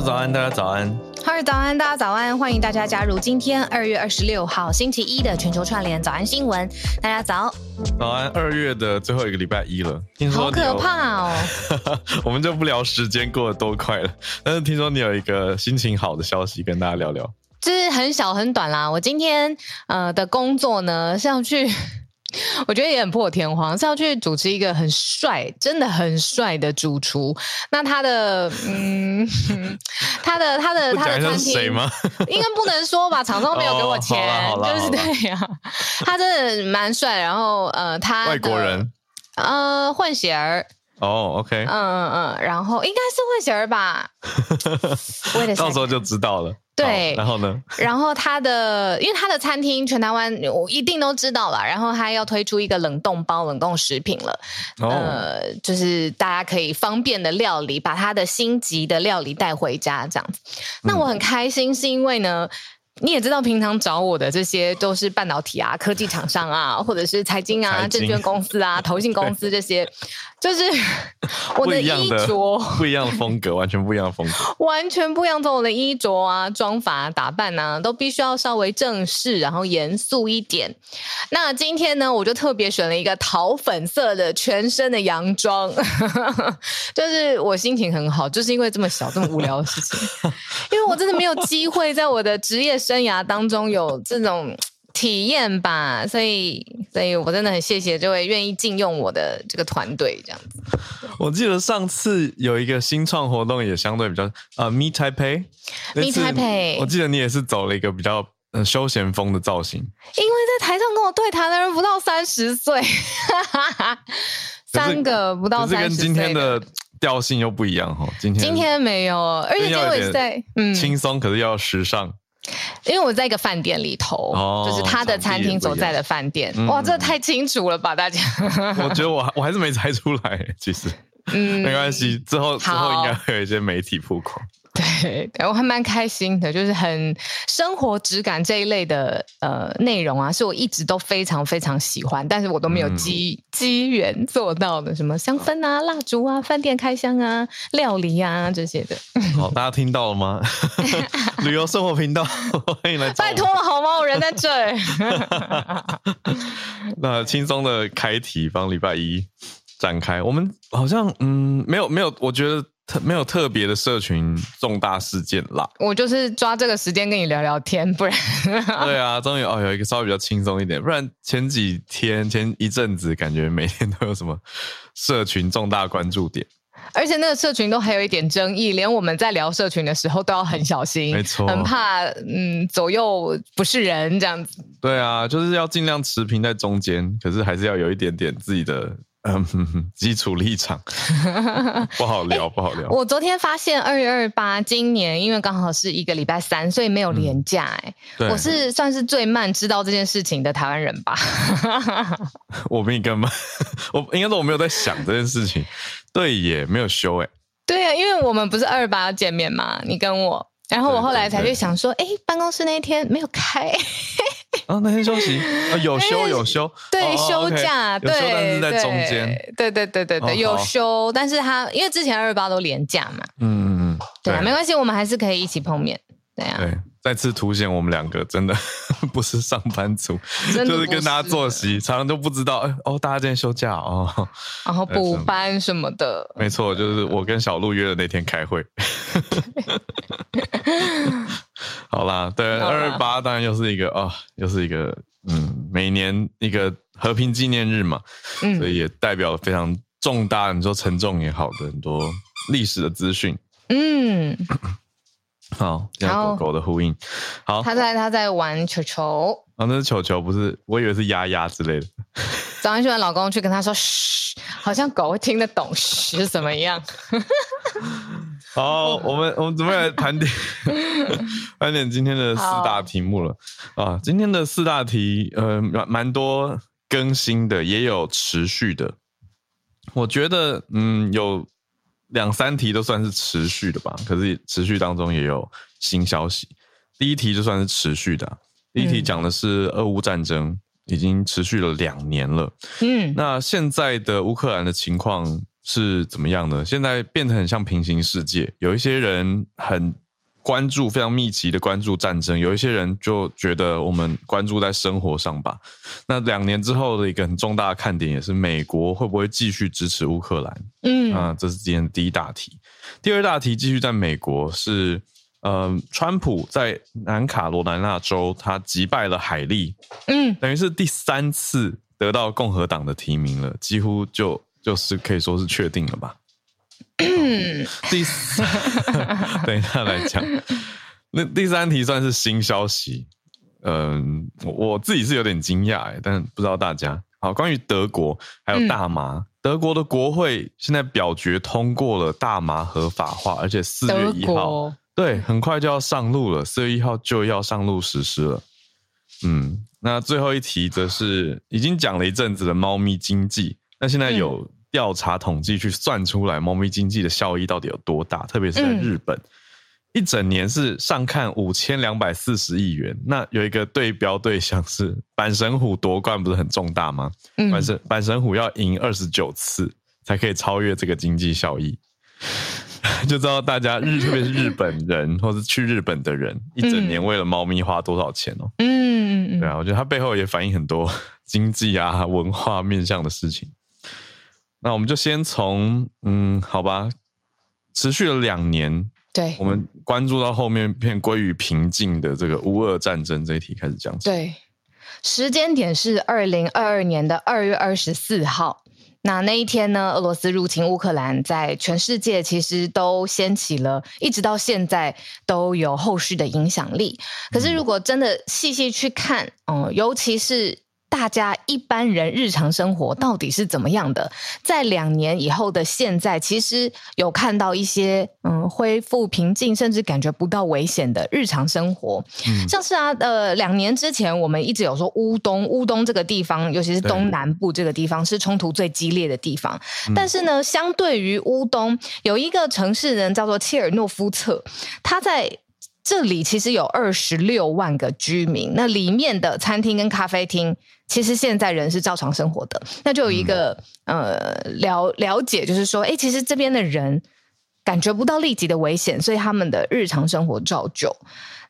早安，大家早安。哈尔早安，大家早安。欢迎大家加入今天二月二十六号星期一的全球串联早安新闻。大家早。早安，二月的最后一个礼拜一了，听说好可怕哦。我们就不聊时间过得多快了，但是听说你有一个心情好的消息跟大家聊聊。就是很小很短啦。我今天呃的工作呢是要去。我觉得也很破天荒，是要去主持一个很帅，真的很帅的主厨。那他的，嗯，他的他的他的餐厅吗？应该不能说吧，厂商没有给我钱，哦、就是对呀、啊。他真的蛮帅，然后呃，他外国人，呃，混血儿。哦、oh，OK，嗯嗯嗯，然后应该是混血儿吧，到时候就知道了。对，然后呢？然后他的，因为他的餐厅全台湾我一定都知道了。然后他要推出一个冷冻包冷冻食品了，oh. 呃，就是大家可以方便的料理，把他的星级的料理带回家这样子。那我很开心，是因为呢。嗯你也知道，平常找我的这些都是半导体啊、科技厂商啊，或者是财经啊、证券公司啊、投信公司这些，就是 我的衣着 不一样的风格，完全不一样的风格，完全不一样。从我的衣着啊、妆发打扮啊，都必须要稍微正式，然后严肃一点。那今天呢，我就特别选了一个桃粉色的全身的洋装，就是我心情很好，就是因为这么小、这么无聊的事情，因为我真的没有机会在我的职业。生涯当中有这种体验吧，所以，所以我真的很谢谢这位愿意禁用我的这个团队，这样子。我记得上次有一个新创活动，也相对比较呃，Meet Taipei，Meet Taipei，我记得你也是走了一个比较呃休闲风的造型，因为在台上跟我对谈的人不到三十岁，三个不到三十岁，跟今天的调性又不一样哈。今天今天没有，而且今天在嗯轻松，可是又要时尚。因为我在一个饭店里头，哦、就是他的餐厅所在的饭店。哇，这太清楚了吧，大家？我觉得我我还是没猜出来，其实，嗯，没关系，之后之后应该会有一些媒体曝光。对，我还蛮开心的，就是很生活质感这一类的呃内容啊，是我一直都非常非常喜欢，但是我都没有机机缘做到的，什么香氛啊、蜡烛啊、饭店开箱啊、料理啊这些的。好，大家听到了吗？旅游生活频道，欢迎来。拜托了好吗？我人在这儿。那轻松的开题，帮礼拜一展开。我们好像嗯，没有没有，我觉得。特没有特别的社群重大事件啦，我就是抓这个时间跟你聊聊天，不然 对啊，终于哦有一个稍微比较轻松一点，不然前几天前一阵子感觉每天都有什么社群重大关注点，而且那个社群都还有一点争议，连我们在聊社群的时候都要很小心，没错，很怕嗯左右不是人这样子。对啊，就是要尽量持平在中间，可是还是要有一点点自己的。嗯，基础立场 不好聊，不好聊。我昨天发现二月二八，今年因为刚好是一个礼拜三，所以没有连假。哎、嗯，我是算是最慢知道这件事情的台湾人吧？我比你更慢，我应该说我没有在想这件事情。对耶，没有休哎。对啊，因为我们不是二二八要见面嘛，你跟我，然后我后来才去想说，哎，办公室那一天没有开。啊，那天休息？啊，有休有休，对，休假，对，但是在中间，对对对对对，有休，但是他因为之前二二八都连假嘛，嗯嗯嗯，对啊，没关系，我们还是可以一起碰面，对啊，对，再次凸显我们两个真的 不是上班族，就是跟大家作息，常常都不知道，哦，大家今天休假哦，然后补班什么的，没错，就是我跟小鹿约的那天开会。好啦，对，二二八当然又是一个哦，又是一个嗯，每年一个和平纪念日嘛，嗯，所以也代表了非常重大，你说沉重也好的很多历史的资讯，嗯，好，然后狗狗的呼应，好，他在他在玩球球，啊，那是球球，不是，我以为是丫丫之类的。早上去完，老公去跟他说，嘘，好像狗会听得懂嘘是什么样。好，我们我们准备来盘点 盘点今天的四大题目了啊！今天的四大题，呃，蛮蛮多更新的，也有持续的。我觉得，嗯，有两三题都算是持续的吧。可是持续当中也有新消息。第一题就算是持续的，第一题讲的是俄乌战争已经持续了两年了。嗯，那现在的乌克兰的情况。是怎么样呢？现在变得很像平行世界，有一些人很关注，非常密集的关注战争，有一些人就觉得我们关注在生活上吧。那两年之后的一个很重大的看点，也是美国会不会继续支持乌克兰？嗯，啊，这是今天的第一大题。第二大题继续在美国是，呃，川普在南卡罗来纳州他击败了海利，嗯，等于是第三次得到共和党的提名了，几乎就就是可以说是确定了吧。嗯，第三，等一下来讲。那第三题算是新消息，嗯，我自己是有点惊讶哎，但不知道大家。好，关于德国还有大麻，嗯、德国的国会现在表决通过了大麻合法化，而且四月一号，国对，很快就要上路了，四月一号就要上路实施了。嗯，那最后一题则是已经讲了一阵子的猫咪经济，那现在有。嗯调查统计去算出来，猫咪经济的效益到底有多大？特别是在日本，嗯、一整年是上看五千两百四十亿元。那有一个对标对象是阪神虎夺冠，不是很重大吗？嗯，阪神阪神虎要赢二十九次才可以超越这个经济效益，就知道大家日，特别是日本人或是去日本的人，一整年为了猫咪花多少钱哦？嗯，对啊，我觉得它背后也反映很多经济啊、文化面向的事情。那我们就先从嗯，好吧，持续了两年，对，我们关注到后面变归于平静的这个乌俄战争这一题开始讲起。对，时间点是二零二二年的二月二十四号。那那一天呢，俄罗斯入侵乌克兰，在全世界其实都掀起了，一直到现在都有后续的影响力。可是如果真的细细去看，嗯，尤其是。大家一般人日常生活到底是怎么样的？在两年以后的现在，其实有看到一些嗯恢复平静，甚至感觉不到危险的日常生活。嗯，像是啊，呃，两年之前我们一直有说乌东，乌东这个地方，尤其是东南部这个地方是冲突最激烈的地方。对但是呢，相对于乌东，有一个城市人叫做切尔诺夫策，他在。这里其实有二十六万个居民，那里面的餐厅跟咖啡厅，其实现在人是照常生活的。那就有一个、嗯、呃了了解，就是说，哎，其实这边的人感觉不到立即的危险，所以他们的日常生活照旧。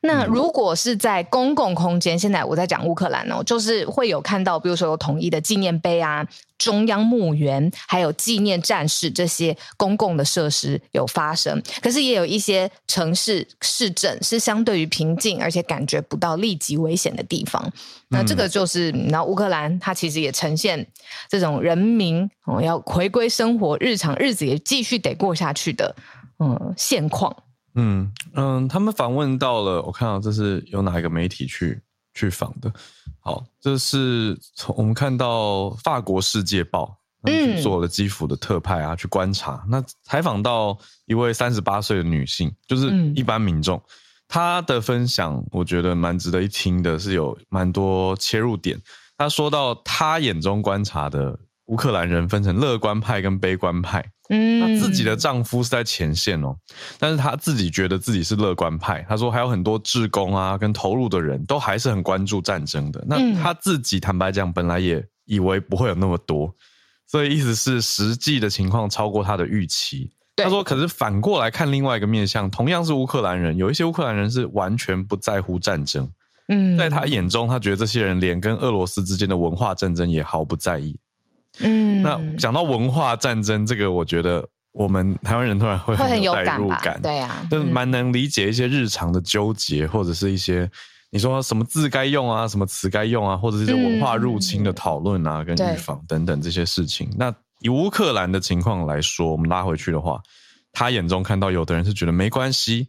那如果是在公共空间，现在我在讲乌克兰哦，就是会有看到，比如说有统一的纪念碑啊、中央墓园，还有纪念战士这些公共的设施有发生。可是也有一些城市市镇是相对于平静，而且感觉不到立即危险的地方。那这个就是，那乌克兰它其实也呈现这种人民哦要回归生活、日常日子也继续得过下去的嗯现况。嗯嗯，他们访问到了，我看到这是有哪一个媒体去去访的。好，这是从我们看到法国《世界报》去做了基辅的特派啊，嗯、去观察。那采访到一位三十八岁的女性，就是一般民众，嗯、她的分享我觉得蛮值得一听的，是有蛮多切入点。她说到她眼中观察的乌克兰人分成乐观派跟悲观派。嗯，她自己的丈夫是在前线哦，但是她自己觉得自己是乐观派。她说还有很多志工啊，跟投入的人都还是很关注战争的。那她自己坦白讲，本来也以为不会有那么多，所以意思是实际的情况超过她的预期。他说，可是反过来看另外一个面向，同样是乌克兰人，有一些乌克兰人是完全不在乎战争。嗯，在他眼中，他觉得这些人连跟俄罗斯之间的文化战争也毫不在意。嗯，那讲到文化战争这个，我觉得我们台湾人突然会很有代入感，感对、啊，就是蛮能理解一些日常的纠结，或者是一些你说什么字该用啊，什么词该用啊，或者是一些文化入侵的讨论啊，嗯、跟预防等等这些事情。那以乌克兰的情况来说，我们拉回去的话，他眼中看到有的人是觉得没关系，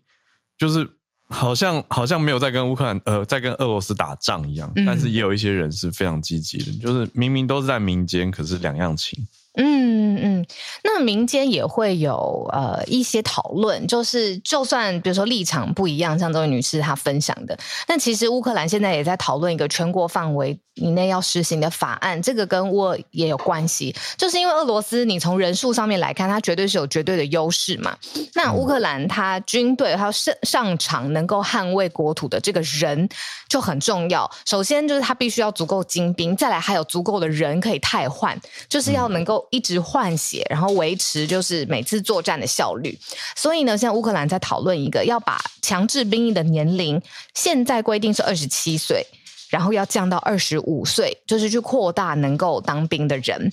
就是。好像好像没有在跟乌克兰呃在跟俄罗斯打仗一样，嗯、但是也有一些人是非常积极的，就是明明都是在民间，可是两样情。嗯嗯，那民间也会有呃一些讨论，就是就算比如说立场不一样，像这位女士她分享的，但其实乌克兰现在也在讨论一个全国范围以内要实行的法案，这个跟乌也有关系，就是因为俄罗斯你从人数上面来看，它绝对是有绝对的优势嘛。那乌克兰它军队它上上场能够捍卫国土的这个人就很重要，首先就是他必须要足够精兵，再来还有足够的人可以汰换，就是要能够。一直换血，然后维持就是每次作战的效率。所以呢，现在乌克兰在讨论一个要把强制兵役的年龄，现在规定是二十七岁，然后要降到二十五岁，就是去扩大能够当兵的人。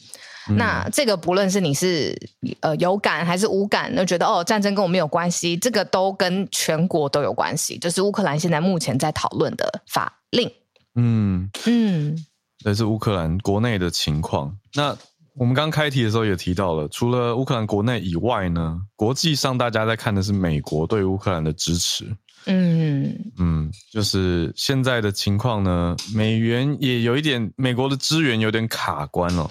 嗯、那这个不论是你是呃有感还是无感，都觉得哦战争跟我们有关系，这个都跟全国都有关系。这、就是乌克兰现在目前在讨论的法令。嗯嗯，这是乌克兰国内的情况。那我们刚开题的时候也提到了，除了乌克兰国内以外呢，国际上大家在看的是美国对乌克兰的支持。嗯嗯，就是现在的情况呢，美元也有一点，美国的资源有点卡关了。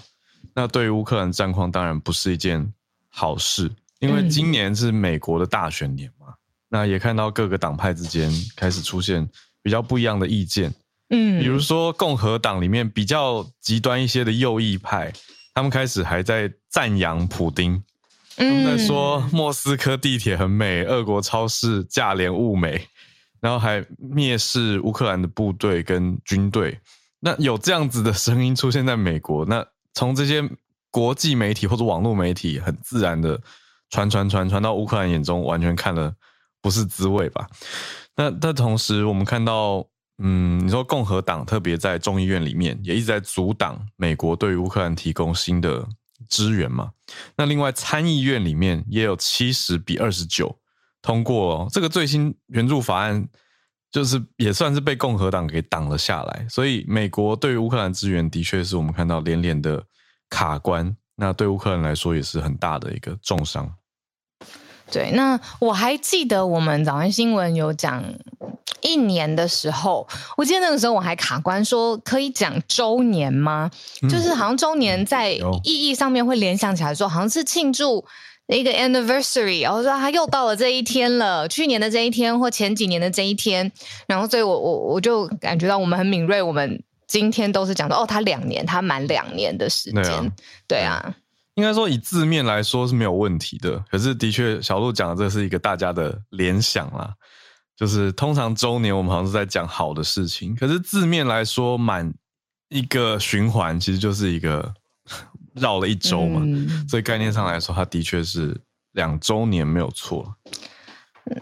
那对于乌克兰战况当然不是一件好事，因为今年是美国的大选年嘛。嗯、那也看到各个党派之间开始出现比较不一样的意见。嗯，比如说共和党里面比较极端一些的右翼派，他们开始还在赞扬普丁，他们在说莫斯科地铁很美，俄国超市价廉物美，然后还蔑视乌克兰的部队跟军队。那有这样子的声音出现在美国，那。从这些国际媒体或者网络媒体很自然的传传传传到乌克兰眼中，完全看了不是滋味吧？那但同时，我们看到，嗯，你说共和党特别在众议院里面也一直在阻挡美国对于乌克兰提供新的支援嘛？那另外参议院里面也有七十比二十九通过哦这个最新援助法案。就是也算是被共和党给挡了下来，所以美国对于乌克兰支援的确是我们看到连连的卡关，那对乌克兰来说也是很大的一个重伤。对，那我还记得我们早安新闻有讲一年的时候，我记得那个时候我还卡关说可以讲周年吗？嗯、就是好像周年在意义上面会联想起来说好像是庆祝。一个 anniversary，然后说他又到了这一天了，去年的这一天或前几年的这一天，然后所以我我我就感觉到我们很敏锐，我们今天都是讲到哦，他两年，他满两年的时间，对啊，对啊，应该说以字面来说是没有问题的，可是的确小鹿讲的这是一个大家的联想啦，就是通常周年我们好像是在讲好的事情，可是字面来说满一个循环其实就是一个。绕了一周嘛，嗯、所以概念上来说，它的确是两周年没有错。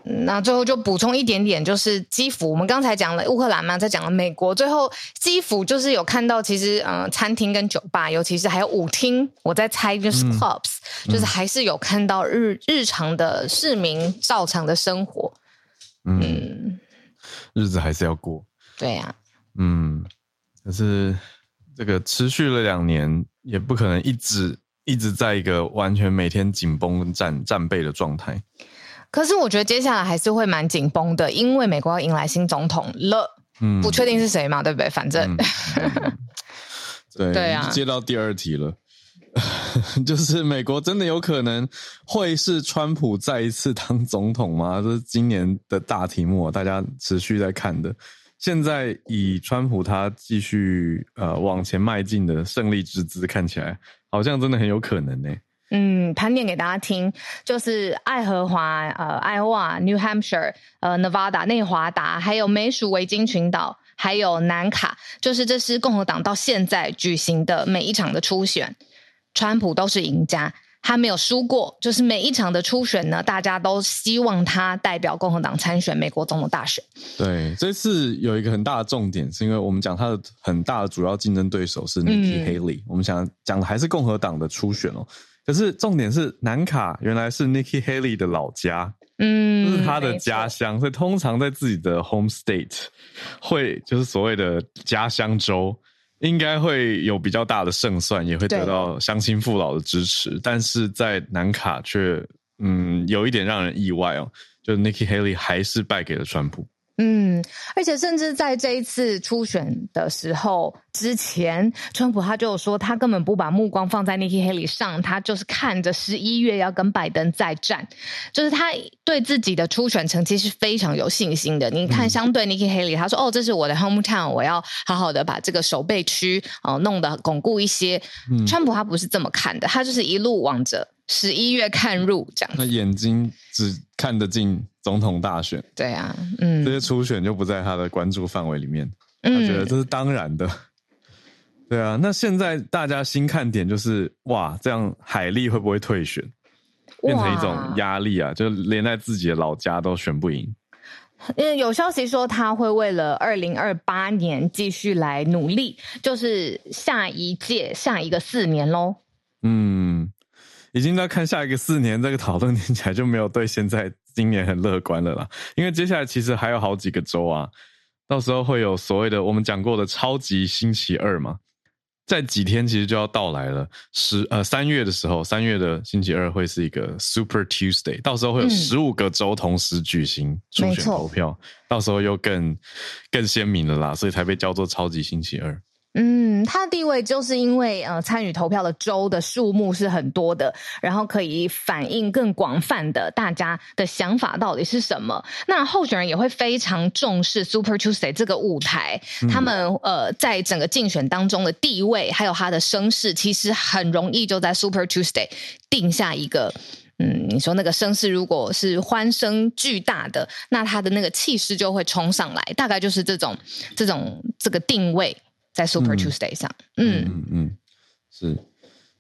那最后就补充一点点，就是基辅，我们刚才讲了乌克兰嘛，在讲了美国，最后基辅就是有看到，其实嗯、呃，餐厅跟酒吧，尤其是还有舞厅，我在猜就是 clubs，、嗯、就是还是有看到日日常的市民照常的生活。嗯，嗯日子还是要过。对呀、啊。嗯，可是这个持续了两年。也不可能一直一直在一个完全每天紧绷战战备的状态。可是我觉得接下来还是会蛮紧绷的，因为美国要迎来新总统了，嗯，不确定是谁嘛，对不对？反正，嗯、对对啊，接到第二题了，就是美国真的有可能会是川普再一次当总统吗？这是今年的大题目，大家持续在看的。现在以川普他继续呃往前迈进的胜利之姿，看起来好像真的很有可能呢。嗯，盘点给大家听，就是爱荷华、呃，爱荷华、New Hampshire、呃，Nevada、内华达，还有美属维京群岛，还有南卡，就是这是共和党到现在举行的每一场的初选，川普都是赢家。他没有输过，就是每一场的初选呢，大家都希望他代表共和党参选美国总统大选。对，这次有一个很大的重点，是因为我们讲他的很大的主要竞争对手是 Nikki Haley，、嗯、我们想讲的还是共和党的初选哦。可是重点是南卡原来是 Nikki Haley 的老家，嗯，这是他的家乡，所以通常在自己的 home state 会就是所谓的家乡州。应该会有比较大的胜算，也会得到乡亲父老的支持，但是在南卡却，嗯，有一点让人意外哦，就 Nikki Haley 还是败给了川普。嗯，而且甚至在这一次初选的时候之前，川普他就说，他根本不把目光放在 Nikki Haley 上，他就是看着十一月要跟拜登再战，就是他对自己的初选成绩是非常有信心的。你看，相对 Nikki Haley，他说：“哦，这是我的 hometown，我要好好的把这个守备区哦弄得巩固一些。”川普他不是这么看的，他就是一路往着十一月看入这样。那眼睛只看得进。总统大选，对啊，嗯，这些初选就不在他的关注范围里面，嗯、他觉得这是当然的。对啊，那现在大家新看点就是哇，这样海利会不会退选，变成一种压力啊？就连在自己的老家都选不赢。因为有消息说他会为了二零二八年继续来努力，就是下一届下一个四年喽。嗯，已经在看下一个四年，这个讨论听起来就没有对现在今年很乐观了啦。因为接下来其实还有好几个周啊，到时候会有所谓的我们讲过的超级星期二嘛。在几天其实就要到来了，十呃三月的时候，三月的星期二会是一个 Super Tuesday，到时候会有十五个州同时举行初选投票，嗯、到时候又更更鲜明了啦，所以才被叫做超级星期二。嗯，他的地位就是因为呃，参与投票的州的数目是很多的，然后可以反映更广泛的大家的想法到底是什么。那候选人也会非常重视 Super Tuesday 这个舞台，嗯、他们呃在整个竞选当中的地位还有他的声势，其实很容易就在 Super Tuesday 定下一个。嗯，你说那个声势如果是欢声巨大的，那他的那个气势就会冲上来，大概就是这种这种这个定位。在 Super Tuesday 上，嗯嗯嗯，是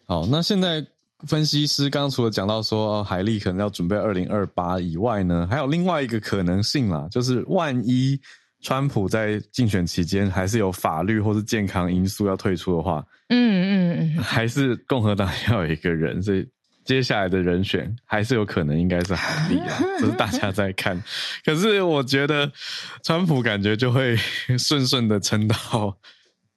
好。那现在分析师刚刚除了讲到说海利可能要准备二零二八以外呢，还有另外一个可能性啦，就是万一川普在竞选期间还是有法律或是健康因素要退出的话，嗯嗯嗯，还是共和党要有一个人，所以接下来的人选还是有可能应该是海利啊，只是大家在看。可是我觉得川普感觉就会 顺顺的撑到。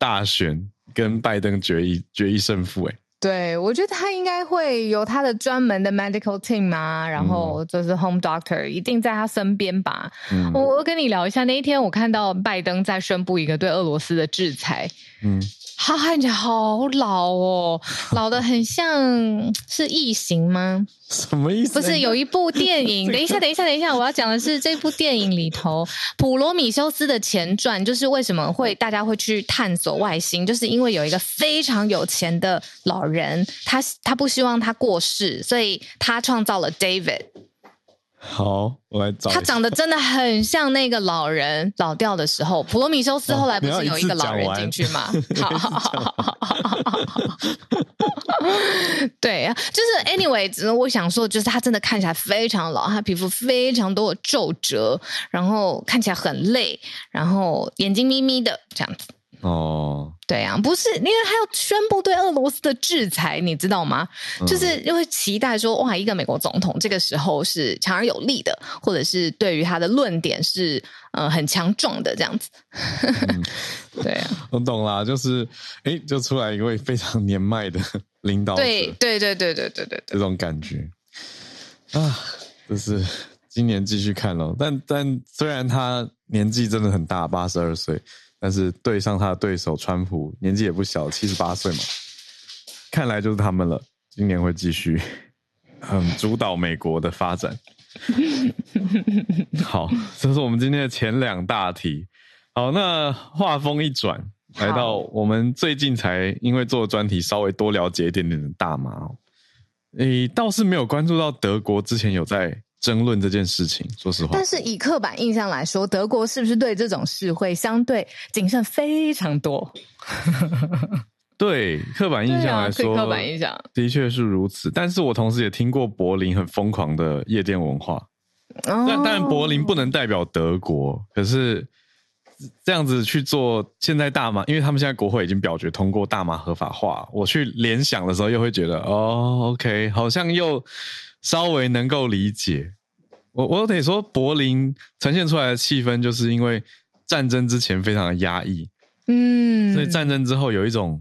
大选跟拜登决一决一胜负，哎，对，我觉得他应该会有他的专门的 medical team 啊，然后就是 home doctor 一定在他身边吧。嗯、我我跟你聊一下，那一天我看到拜登在宣布一个对俄罗斯的制裁，嗯。他看起来好老哦，老的很像是异形吗？什么意思？不是有一部电影？等一下，等一下，等一下，我要讲的是这部电影里头普罗米修斯的前传，就是为什么会大家会去探索外星，就是因为有一个非常有钱的老人，他他不希望他过世，所以他创造了 David。好，我来找。他长得真的很像那个老人老掉的时候。普罗米修斯后来不是有一个老人进去吗？对啊，就是 anyway，只是我想说，就是他真的看起来非常老，他皮肤非常多的皱褶，然后看起来很累，然后眼睛眯眯的这样子。哦，对啊，不是，因为他要宣布对俄罗斯的制裁，你知道吗？嗯、就是因为期待说，哇，一个美国总统这个时候是强而有力的，或者是对于他的论点是呃很强壮的这样子。嗯、对啊，我懂啦，就是哎，就出来一位非常年迈的 领导者，对对对对对对对，这种感觉啊，就是今年继续看咯。但但虽然他年纪真的很大，八十二岁。但是对上他的对手川普，年纪也不小，七十八岁嘛，看来就是他们了。今年会继续，嗯，主导美国的发展。好，这是我们今天的前两大题。好，那话锋一转，来到我们最近才因为做专题稍微多了解一点点的大麻哦。诶，倒是没有关注到德国之前有在。争论这件事情，说实话。但是以刻板印象来说，德国是不是对这种事会相对谨慎非常多？对刻板印象来说，刻板印象的确是如此。但是我同时也听过柏林很疯狂的夜店文化。哦、但但柏林不能代表德国，可是这样子去做，现在大麻，因为他们现在国会已经表决通过大麻合法化，我去联想的时候又会觉得，哦，OK，好像又。稍微能够理解，我我得说，柏林呈现出来的气氛，就是因为战争之前非常的压抑，嗯，所以战争之后有一种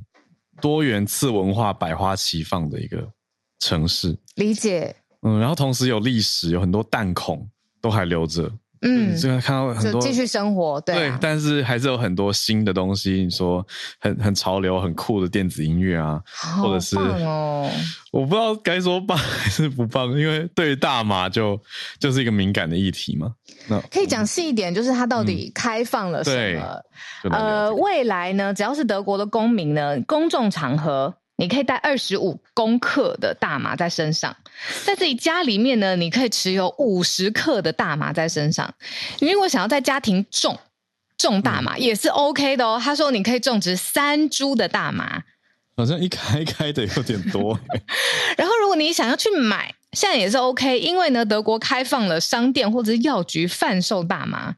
多元次文化百花齐放的一个城市，理解，嗯，然后同时有历史，有很多弹孔都还留着。嗯，就看到很多继续生活，对，啊、对，但是还是有很多新的东西。你说很很潮流、很酷的电子音乐啊，好或者是哦，我不知道该说棒还是不棒，因为对于大麻就就是一个敏感的议题嘛。那可以讲细一点，就是它到底开放了什么？嗯、呃，未来呢，只要是德国的公民呢，公众场合。你可以带二十五公克的大麻在身上，在自己家里面呢，你可以持有五十克的大麻在身上。你如果想要在家庭种种大麻也是 OK 的哦。他说你可以种植三株的大麻，好像一开开的有点多。然后如果你想要去买，现在也是 OK，因为呢，德国开放了商店或者是药局贩售大麻。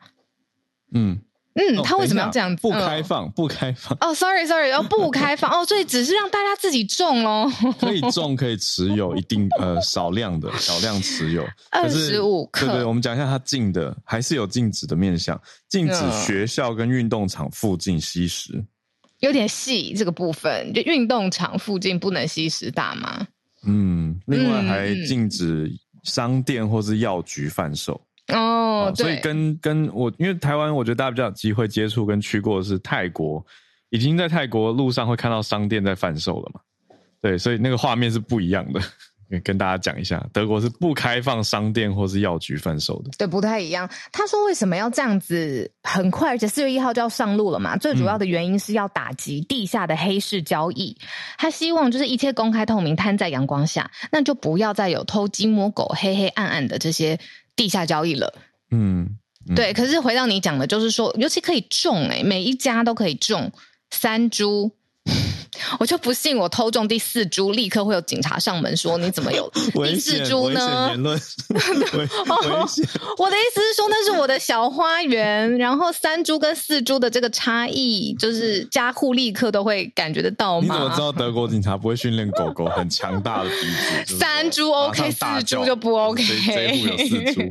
嗯。嗯，他为什么要这样子？不开放，不开放。哦，sorry，sorry，哦，不开放哦，所以只是让大家自己种咯。可以种，可以持有一定呃少量的 少量持有，二十五克。对对，我们讲一下它禁的，还是有禁止的面向，禁止学校跟运动场附近吸食。有点细这个部分，就运动场附近不能吸食大麻。嗯，另外还禁止商店或是药局贩售。哦，所以跟跟我，因为台湾，我觉得大家比较有机会接触跟去过的是泰国，已经在泰国路上会看到商店在贩售了嘛。对，所以那个画面是不一样的。跟大家讲一下，德国是不开放商店或是药局贩售的。对，不太一样。他说为什么要这样子？很快，而且四月一号就要上路了嘛。最主要的原因是要打击地下的黑市交易。嗯、他希望就是一切公开透明，摊在阳光下，那就不要再有偷鸡摸狗、黑黑暗暗的这些。地下交易了，嗯，嗯，对。可是回到你讲的，就是说，尤其可以种，欸，诶，每一家都可以种三株。我就不信我偷种第四株，立刻会有警察上门说，你怎么有 第四株呢？言论，我的意思是说，那是我的小花园，然后三株跟四株的这个差异，就是家户立刻都会感觉得到吗？你怎么知道德国警察不会训练狗狗很强大的鼻子？三株 OK，四株就不 OK。这户有四株，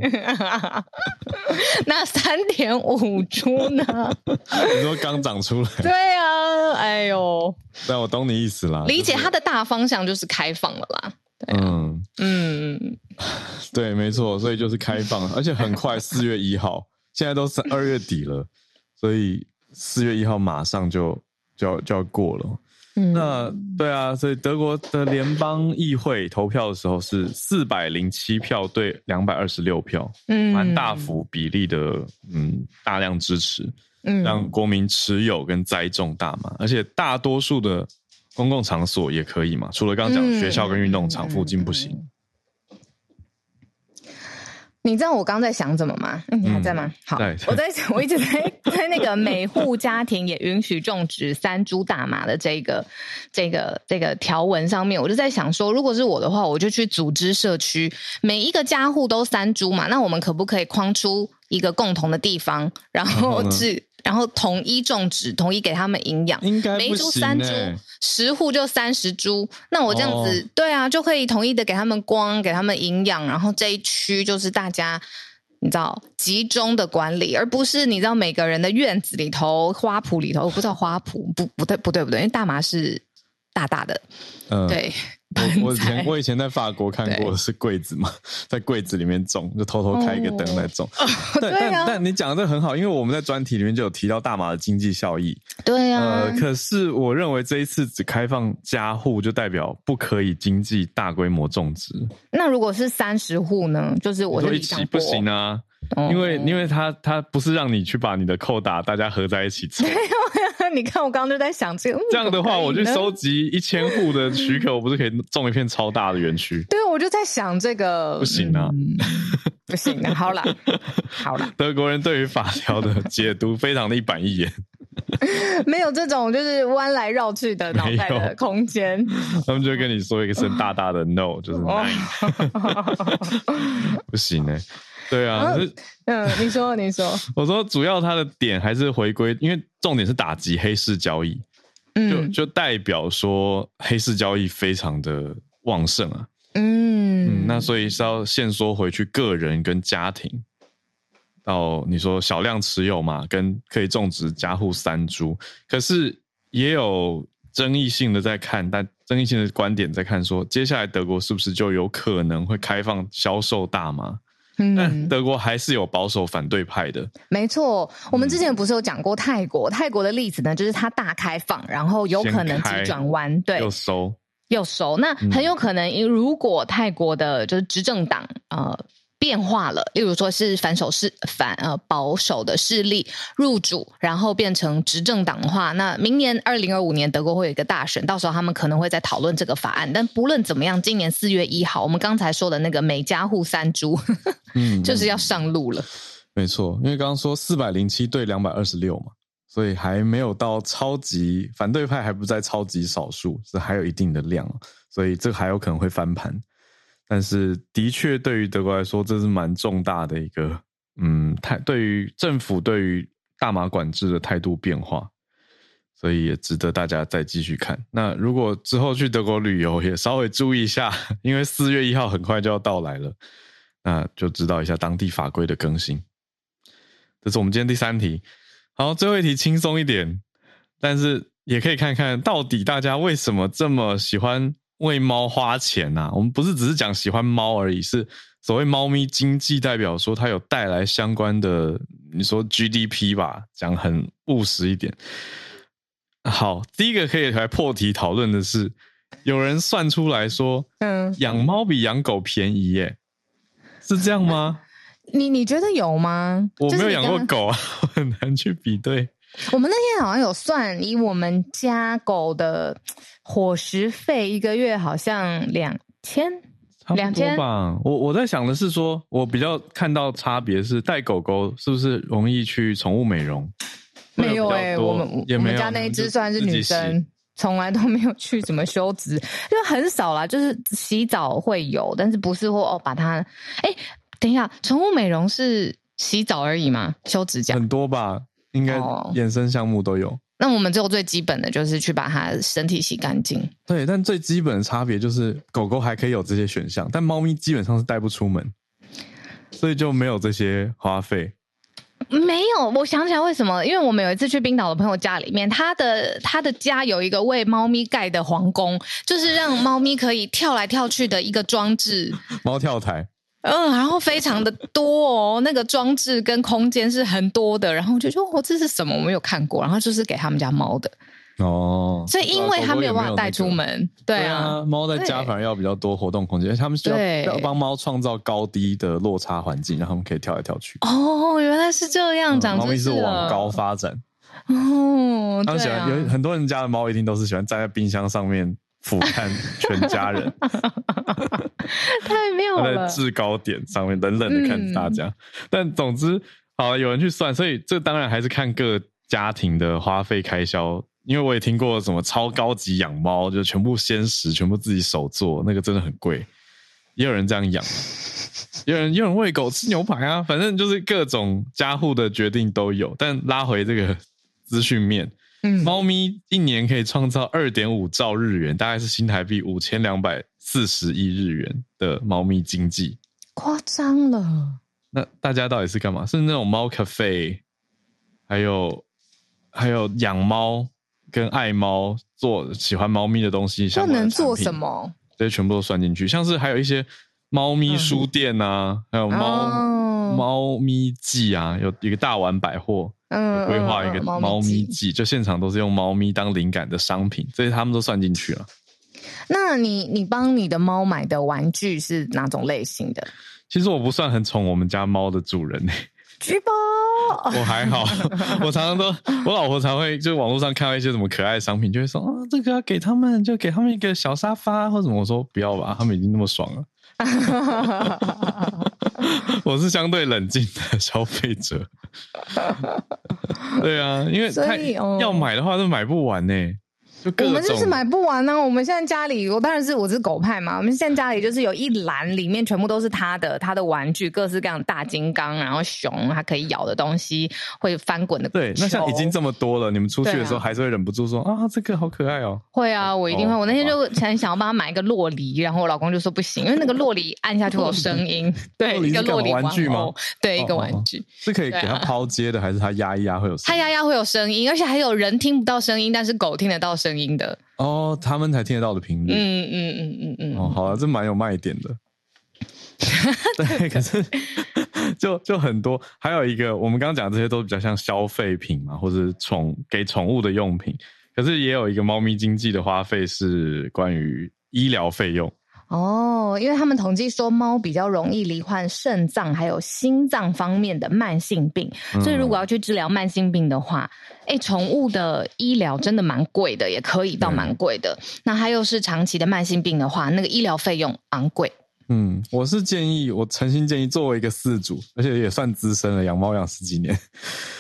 那三点五株呢？你说刚长出来？对啊，哎呦。但我懂你意思啦，理解它的大方向就是开放了啦。对啊、嗯嗯，对，没错，所以就是开放，而且很快四月一号，现在都是二月底了，所以四月一号马上就就要就要过了。嗯，那对啊，所以德国的联邦议会投票的时候是四百零七票对两百二十六票，嗯，蛮大幅比例的，嗯，大量支持。嗯，让国民持有跟栽种大麻，而且大多数的公共场所也可以嘛，除了刚刚讲的学校跟运动场附近不行。你知道我刚刚在想什么吗？嗯，你还在吗？嗯、好，我在想，我一直在在那个每户家庭也允许种植三株大麻的这个这个这个条文上面，我就在想说，如果是我的话，我就去组织社区，每一个家户都三株嘛，那我们可不可以框出一个共同的地方，然后是。然后统一种植，统一给他们营养，应该欸、每一株三株，十户就三十株。那我这样子，哦、对啊，就可以统一的给他们光，给他们营养。然后这一区就是大家，你知道，集中的管理，而不是你知道每个人的院子里头、花圃里头，我不知道花圃，不不对不对不对，因为大麻是大大的，嗯，对。我我以前我以前在法国看过是柜子嘛，在柜子里面种，就偷偷开一个灯来种。哦、对，对啊、但但你讲的这很好，因为我们在专题里面就有提到大麻的经济效益。对呀、啊。呃，可是我认为这一次只开放家户，就代表不可以经济大规模种植。那如果是三十户呢？就是我说一起不行啊，哦、因为因为他他不是让你去把你的扣打大家合在一起抽。你看，我刚刚就在想这个。这样的话，我去收集一千户的许可，我不是可以种一片超大的园区？对，我就在想这个。不行啊，嗯、不行啊！好了，好了。德国人对于法条的解读非常的一板一眼，没有这种就是弯来绕去的脑袋的空间。他们就会跟你说一个声大大的 “no”，就是 “nine”，不行呢、欸。对啊，嗯，你说，你说，我说主要它的点还是回归，因为重点是打击黑市交易，嗯，就就代表说黑市交易非常的旺盛啊，嗯，嗯，那所以是要限缩回去个人跟家庭，到你说小量持有嘛，跟可以种植家户三株，可是也有争议性的在看，但争议性的观点在看说，接下来德国是不是就有可能会开放销售大麻？但德国还是有保守反对派的。没错，我们之前不是有讲过泰国？泰国的例子呢，就是它大开放，然后有可能急转弯，对，又收又收。那很有可能，如果泰国的就是执政党呃。变化了，例如说是反守势反呃保守的势力入主，然后变成执政党的话，那明年二零二五年德国会有一个大选，到时候他们可能会再讨论这个法案。但不论怎么样，今年四月一号，我们刚才说的那个每家户三株，嗯，就是要上路了。没错，因为刚刚说四百零七对两百二十六嘛，所以还没有到超级反对派还不在超级少数，是还有一定的量，所以这还有可能会翻盘。但是的确，对于德国来说，这是蛮重大的一个，嗯，态对于政府对于大麻管制的态度变化，所以也值得大家再继续看。那如果之后去德国旅游，也稍微注意一下，因为四月一号很快就要到来了，那就知道一下当地法规的更新。这是我们今天第三题，好，最后一题轻松一点，但是也可以看看到底大家为什么这么喜欢为猫花钱呐、啊？我们不是只是讲喜欢猫而已，是所谓猫咪经济，代表说它有带来相关的，你说 GDP 吧，讲很务实一点。好，第一个可以来破题讨论的是，有人算出来说，嗯，养猫比养狗便宜耶，是这样吗？你你觉得有吗？我没有养过狗啊，我很难去比对。我们那天好像有算，以我们家狗的伙食费，一个月好像两千，两千吧。我我在想的是说，我比较看到差别是带狗狗是不是容易去宠物美容？没有哎、欸，我们我们家那一只算是女生，从来都没有去怎么修指，就很少啦，就是洗澡会有，但是不是说哦把它哎。欸等一下，宠物美容是洗澡而已吗？修指甲？很多吧，应该衍生项目都有。Oh. 那我们只有最基本的就是去把它身体洗干净。对，但最基本的差别就是狗狗还可以有这些选项，但猫咪基本上是带不出门，所以就没有这些花费。没有，我想起来为什么？因为我们有一次去冰岛的朋友家里面，他的他的家有一个为猫咪盖的皇宫，就是让猫咪可以跳来跳去的一个装置—— 猫跳台。嗯，然后非常的多哦，那个装置跟空间是很多的，然后我就说，哦，这是什么？我没有看过，然后就是给他们家猫的哦，所以因为他没有办法带出门，对啊，猫在家反而要比较多活动空间，他们需要要帮猫创造高低的落差环境，让他们可以跳来跳去。哦，原来是这样，长猫咪是往高发展哦，他们喜欢有很多人家的猫一定都是喜欢站在冰箱上面。俯瞰全家人，太妙了！在制高点上面冷冷的看着大家。嗯、但总之，好，有人去算，所以这当然还是看各家庭的花费开销。因为我也听过什么超高级养猫，就全部鲜食，全部自己手做，那个真的很贵。也有人这样养，有人有人喂狗吃牛排啊，反正就是各种家户的决定都有。但拉回这个资讯面。嗯，猫咪一年可以创造二点五兆日元，大概是新台币五千两百四十亿日元的猫咪经济，夸张了。那大家到底是干嘛？是那种猫咖啡，还有还有养猫跟爱猫做喜欢猫咪的东西，不能做什么？这些全部都算进去，像是还有一些猫咪书店啊，嗯、还有猫猫、哦、咪季啊，有一个大丸百货。嗯，规划一个猫咪季，就现场都是用猫咪当灵感的商品，这些他们都算进去了。那你你帮你的猫买的玩具是哪种类型的？其实我不算很宠我们家猫的主人呢。橘宝，我还好，我常常都，我老婆常会就网络上看到一些什么可爱的商品，就会说啊，这个要给他们，就给他们一个小沙发或者什么。我说不要吧，他们已经那么爽了。我是相对冷静的消费者，对啊，因为他要买的话都买不完呢、欸。我们就是买不完呢、啊。我们现在家里，我当然是我是狗派嘛。我们现在家里就是有一篮，里面全部都是他的他的玩具，各式各样的大金刚，然后熊，它可以咬的东西，会翻滚的。对，那像已经这么多了，你们出去的时候还是会忍不住说啊，啊，这个好可爱哦。会啊，我一定会。哦、我那天就想想要帮他买一个洛梨，然后我老公就说不行，因为那个洛梨按下去会有声音。对，一个洛梨玩具吗？对，一个玩具、哦哦哦、是可以给他抛接的，还是他压一压会有声音？他压压会有声音，而且还有人听不到声音，但是狗听得到声音。声音的哦，他们才听得到的频率。嗯嗯嗯嗯嗯。哦，好了，这蛮有卖点的。对，可是 就就很多，还有一个，我们刚刚讲这些都比较像消费品嘛，或者宠给宠物的用品。可是也有一个猫咪经济的花费是关于医疗费用。哦，因为他们统计说猫比较容易罹患肾脏还有心脏方面的慢性病，嗯、所以如果要去治疗慢性病的话，哎，宠物的医疗真的蛮贵的，也可以到蛮贵的。嗯、那它又是长期的慢性病的话，那个医疗费用昂贵。嗯，我是建议，我诚心建议，作为一个饲主，而且也算资深了，养猫养十几年，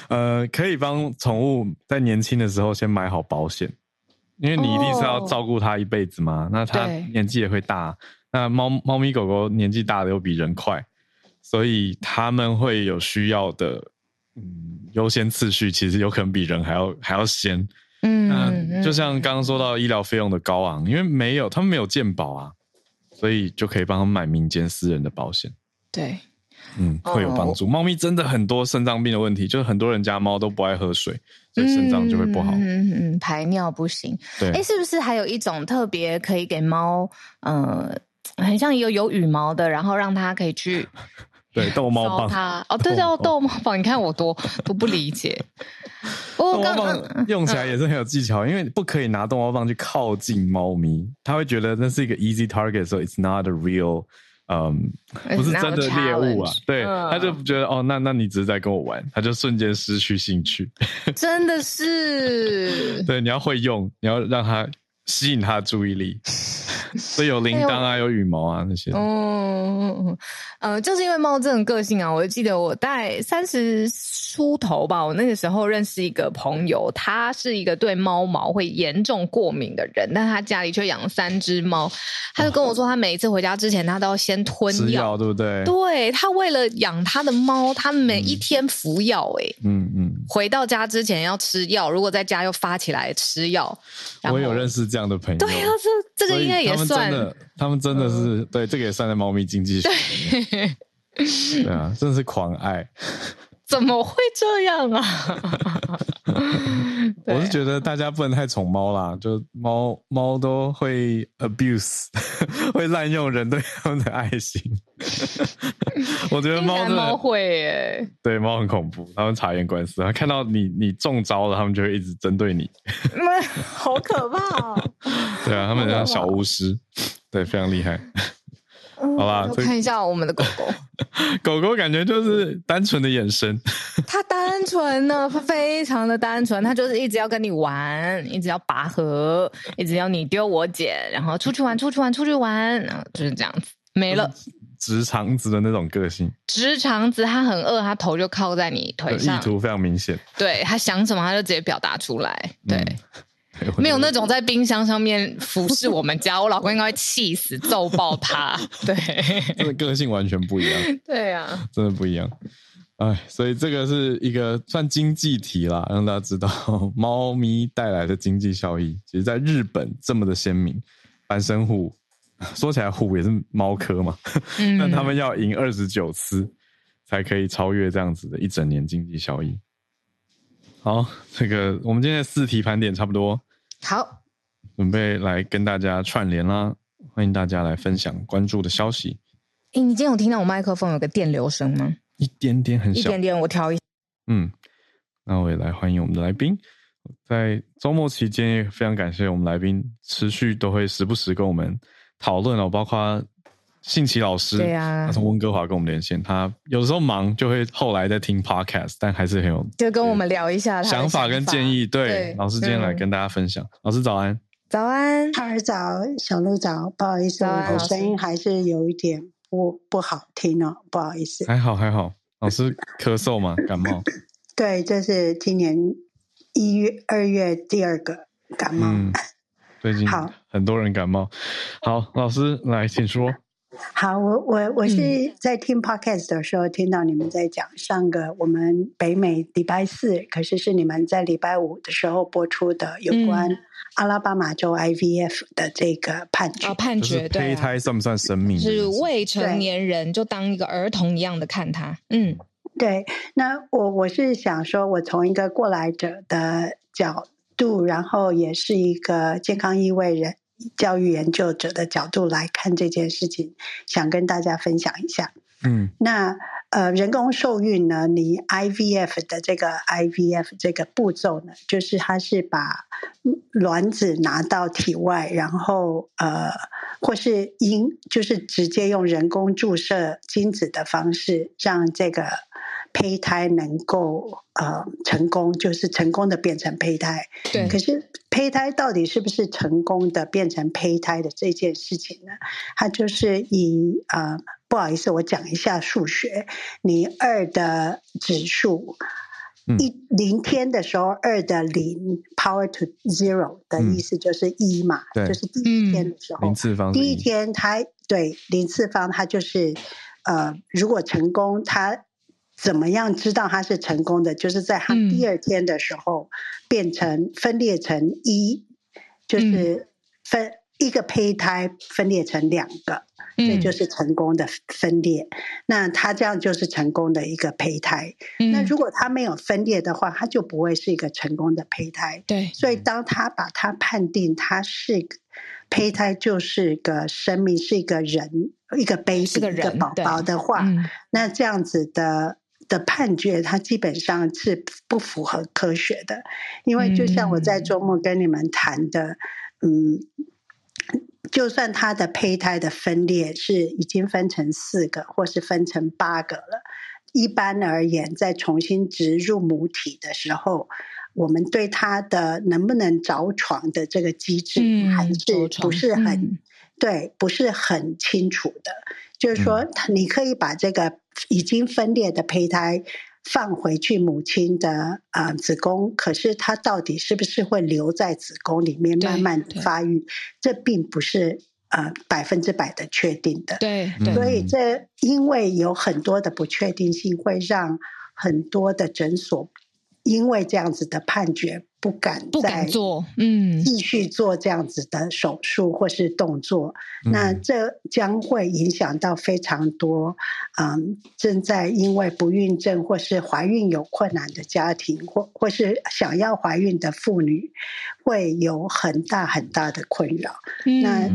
呃，可以帮宠物在年轻的时候先买好保险，因为你一定是要照顾它一辈子嘛，哦、那它年纪也会大，那猫猫咪狗狗年纪大的又比人快，所以他们会有需要的，嗯，优先次序其实有可能比人还要 还要先，嗯，那就像刚刚说到医疗费用的高昂，因为没有他们没有健保啊。所以就可以帮他们买民间私人的保险，对，嗯，会有帮助。猫咪真的很多肾脏病的问题，就是很多人家猫都不爱喝水，所以肾脏就会不好，嗯嗯，排尿不行。对，哎，是不是还有一种特别可以给猫，呃，很像一个有羽毛的，然后让它可以去。对，逗猫棒它哦，对，叫逗猫棒。你看我多多不理解。逗猫棒用起来也是很有技巧，因为不可以拿逗猫棒去靠近猫咪，它会觉得那是一个 easy target，所以 it's not a real，嗯，不是真的猎物啊。对，他就觉得哦，那那你只是在跟我玩，他就瞬间失去兴趣。真的是。对，你要会用，你要让它吸引他的注意力。所以有铃铛啊，有羽毛啊那些。嗯，呃，就是因为猫这种个性啊，我就记得我在三十出头吧，我那个时候认识一个朋友，他是一个对猫毛会严重过敏的人，但他家里却养了三只猫，他就跟我说，他每一次回家之前，他都要先吞药，药对不对？对，他为了养他的猫，他每一天服药、欸，哎，嗯嗯，回到家之前要吃药，如果在家又发起来吃药，我有认识这样的朋友，对啊，这这个应该也是。真的，他们真的是、嗯、对这个也算在猫咪经济学。对，对啊，真的是狂爱。怎么会这样啊？我是觉得大家不能太宠猫啦，就猫猫都会 abuse，会滥用人对他们的爱心。我觉得猫猫会耶，对猫很恐怖，他们察言观色，他看到你你中招了，他们就会一直针对你。好可怕哦！对啊，他们像小巫师，对，非常厉害。好吧，我看一下我们的狗狗。狗狗感觉就是单纯的眼神。它单纯呢，非常的单纯。它就是一直要跟你玩，一直要拔河，一直要你丢我捡，然后出去玩，出去玩，出去玩，然后就是这样子，没了。直肠子的那种个性。直肠子，他很饿，他头就靠在你腿上，意图非常明显。对，他想什么，他就直接表达出来。对。嗯没有那种在冰箱上面俯视我们家，我老公应该会气死，揍爆他。对，真的个性完全不一样。对啊，真的不一样。哎，所以这个是一个算经济题啦，让大家知道猫咪带来的经济效益，其实在日本这么的鲜明。阪神虎 说起来，虎也是猫科嘛，嗯、但他们要赢二十九次才可以超越这样子的一整年经济效益。好，这个我们今天的四题盘点差不多。好，准备来跟大家串联啦！欢迎大家来分享关注的消息。哎，你今天有听到我麦克风有个电流声吗？一点点，很小，一点点。我调一下。嗯，那我也来欢迎我们的来宾。在周末期间，也非常感谢我们来宾持续都会时不时跟我们讨论哦，包括。信奇老师，对啊，他从温哥华跟我们连线，他有时候忙就会后来在听 podcast，但还是很有就跟我们聊一下想法跟建议。对，对老师今天来跟大家分享。嗯、老师早安，早安，哈尔早，小鹿早，不好意思，我的声音还是有一点不不好听哦，不好意思。还好还好，老师咳嗽吗？感冒？对，这是今年一月二月第二个感冒。嗯，最近好很多人感冒。好，好老师来，请说。好，我我我是在听 podcast 的时候听到你们在讲上个我们北美礼拜四，可是是你们在礼拜五的时候播出的有关阿拉巴马州 IVF 的这个判决。哦，判决对，胚胎算不算生命？是未成年人就当一个儿童一样的看他。嗯，对。那我我是想说，我从一个过来者的角度，然后也是一个健康意味人。教育研究者的角度来看这件事情，想跟大家分享一下。嗯，那呃，人工受孕呢，你 IVF 的这个 IVF 这个步骤呢，就是它是把卵子拿到体外，然后呃，或是因，就是直接用人工注射精子的方式，让这个胚胎能够呃成功，就是成功的变成胚胎。对。可是胚胎到底是不是成功的变成胚胎的这件事情呢？它就是以呃，不好意思，我讲一下数学，你二的指数。一零天的时候，二的零 power to zero 的意思就是一嘛，嗯、就是第一天的时候，零次方，第一天它对零次方，它就是呃，如果成功，它怎么样知道他是成功的？就是在它第二天的时候变成分裂成一，就是分一个胚胎分裂成两个。这就是成功的分裂，嗯、那他这样就是成功的一个胚胎。嗯、那如果他没有分裂的话，他就不会是一个成功的胚胎。对，所以当他把它判定他是胚胎，就是个生命，是一个人，一个 baby，一个宝宝的话，嗯、那这样子的的判决，它基本上是不符合科学的。因为就像我在周末跟你们谈的，嗯。就算它的胚胎的分裂是已经分成四个，或是分成八个了，一般而言，在重新植入母体的时候，我们对它的能不能着床的这个机制，还是不是很、嗯、对，不是很清楚的。就是说，你可以把这个已经分裂的胚胎。放回去母亲的啊、呃、子宫，可是它到底是不是会留在子宫里面慢慢的发育？这并不是呃百分之百的确定的。对，所以这因为有很多的不确定性，会让很多的诊所因为这样子的判决。不敢不敢做，嗯，继续做这样子的手术或是动作，嗯、那这将会影响到非常多，嗯，正在因为不孕症或是怀孕有困难的家庭，或或是想要怀孕的妇女，会有很大很大的困扰。嗯、那